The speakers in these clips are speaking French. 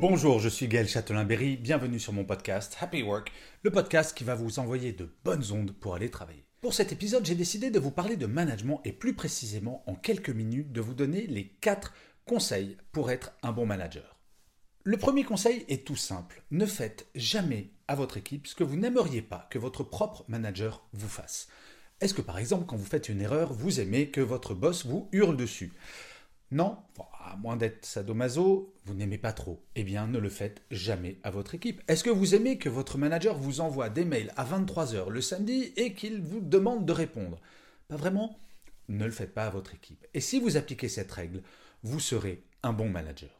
Bonjour, je suis Gaël Châtelain-Berry, bienvenue sur mon podcast Happy Work, le podcast qui va vous envoyer de bonnes ondes pour aller travailler. Pour cet épisode, j'ai décidé de vous parler de management et plus précisément en quelques minutes de vous donner les 4 conseils pour être un bon manager. Le premier conseil est tout simple, ne faites jamais à votre équipe ce que vous n'aimeriez pas que votre propre manager vous fasse. Est-ce que par exemple quand vous faites une erreur, vous aimez que votre boss vous hurle dessus? Non, à moins d'être sadomaso, vous n'aimez pas trop. Eh bien, ne le faites jamais à votre équipe. Est-ce que vous aimez que votre manager vous envoie des mails à 23h le samedi et qu'il vous demande de répondre? Pas vraiment Ne le faites pas à votre équipe. Et si vous appliquez cette règle, vous serez un bon manager.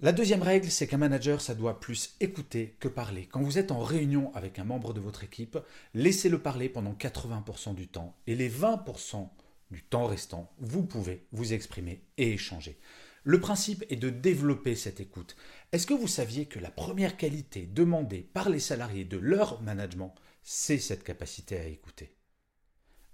La deuxième règle, c'est qu'un manager, ça doit plus écouter que parler. Quand vous êtes en réunion avec un membre de votre équipe, laissez-le parler pendant 80% du temps et les 20% du temps restant, vous pouvez vous exprimer et échanger. Le principe est de développer cette écoute. Est-ce que vous saviez que la première qualité demandée par les salariés de leur management, c'est cette capacité à écouter?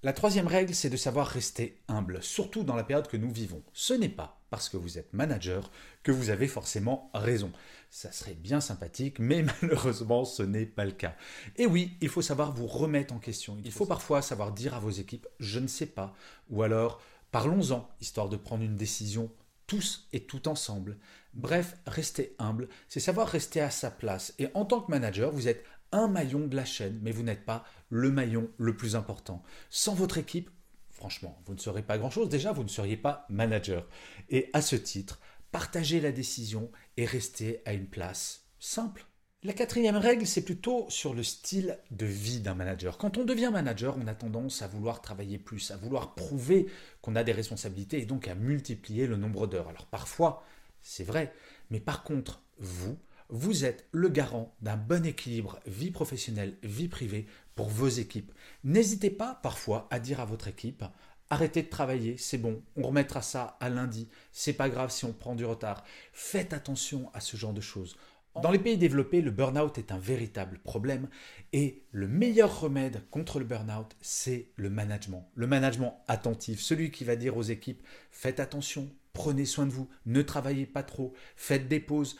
La troisième règle, c'est de savoir rester humble, surtout dans la période que nous vivons. Ce n'est pas parce que vous êtes manager que vous avez forcément raison. Ça serait bien sympathique, mais malheureusement ce n'est pas le cas. Et oui, il faut savoir vous remettre en question. Il faut parfois savoir dire à vos équipes je ne sais pas, ou alors parlons-en, histoire de prendre une décision tous et tout ensemble. Bref, rester humble, c'est savoir rester à sa place. Et en tant que manager, vous êtes un maillon de la chaîne, mais vous n'êtes pas le maillon le plus important. Sans votre équipe, franchement, vous ne serez pas grand-chose. Déjà, vous ne seriez pas manager. Et à ce titre, partagez la décision et restez à une place simple. La quatrième règle, c'est plutôt sur le style de vie d'un manager. Quand on devient manager, on a tendance à vouloir travailler plus, à vouloir prouver qu'on a des responsabilités et donc à multiplier le nombre d'heures. Alors parfois, c'est vrai, mais par contre, vous, vous êtes le garant d'un bon équilibre vie professionnelle, vie privée pour vos équipes. N'hésitez pas parfois à dire à votre équipe Arrêtez de travailler, c'est bon, on remettra ça à lundi, c'est pas grave si on prend du retard. Faites attention à ce genre de choses. Dans les pays développés, le burn-out est un véritable problème et le meilleur remède contre le burn-out, c'est le management. Le management attentif, celui qui va dire aux équipes faites attention, prenez soin de vous, ne travaillez pas trop, faites des pauses.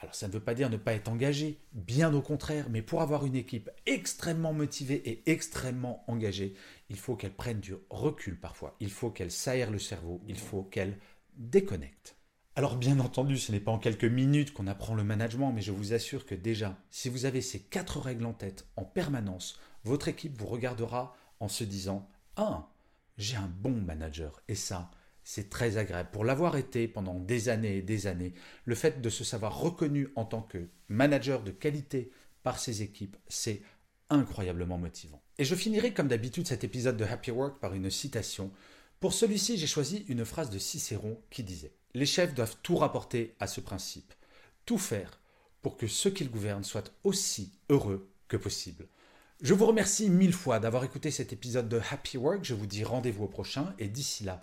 Alors ça ne veut pas dire ne pas être engagé, bien au contraire, mais pour avoir une équipe extrêmement motivée et extrêmement engagée, il faut qu'elle prenne du recul parfois, il faut qu'elle s'aère le cerveau, il faut qu'elle déconnecte. Alors bien entendu, ce n'est pas en quelques minutes qu'on apprend le management, mais je vous assure que déjà, si vous avez ces quatre règles en tête en permanence, votre équipe vous regardera en se disant Ah, j'ai un bon manager, et ça, c'est très agréable. Pour l'avoir été pendant des années et des années, le fait de se savoir reconnu en tant que manager de qualité par ses équipes, c'est incroyablement motivant. Et je finirai comme d'habitude cet épisode de Happy Work par une citation. Pour celui-ci, j'ai choisi une phrase de Cicéron qui disait Les chefs doivent tout rapporter à ce principe, tout faire pour que ceux qu'ils gouvernent soient aussi heureux que possible. Je vous remercie mille fois d'avoir écouté cet épisode de Happy Work. Je vous dis rendez-vous au prochain et d'ici là,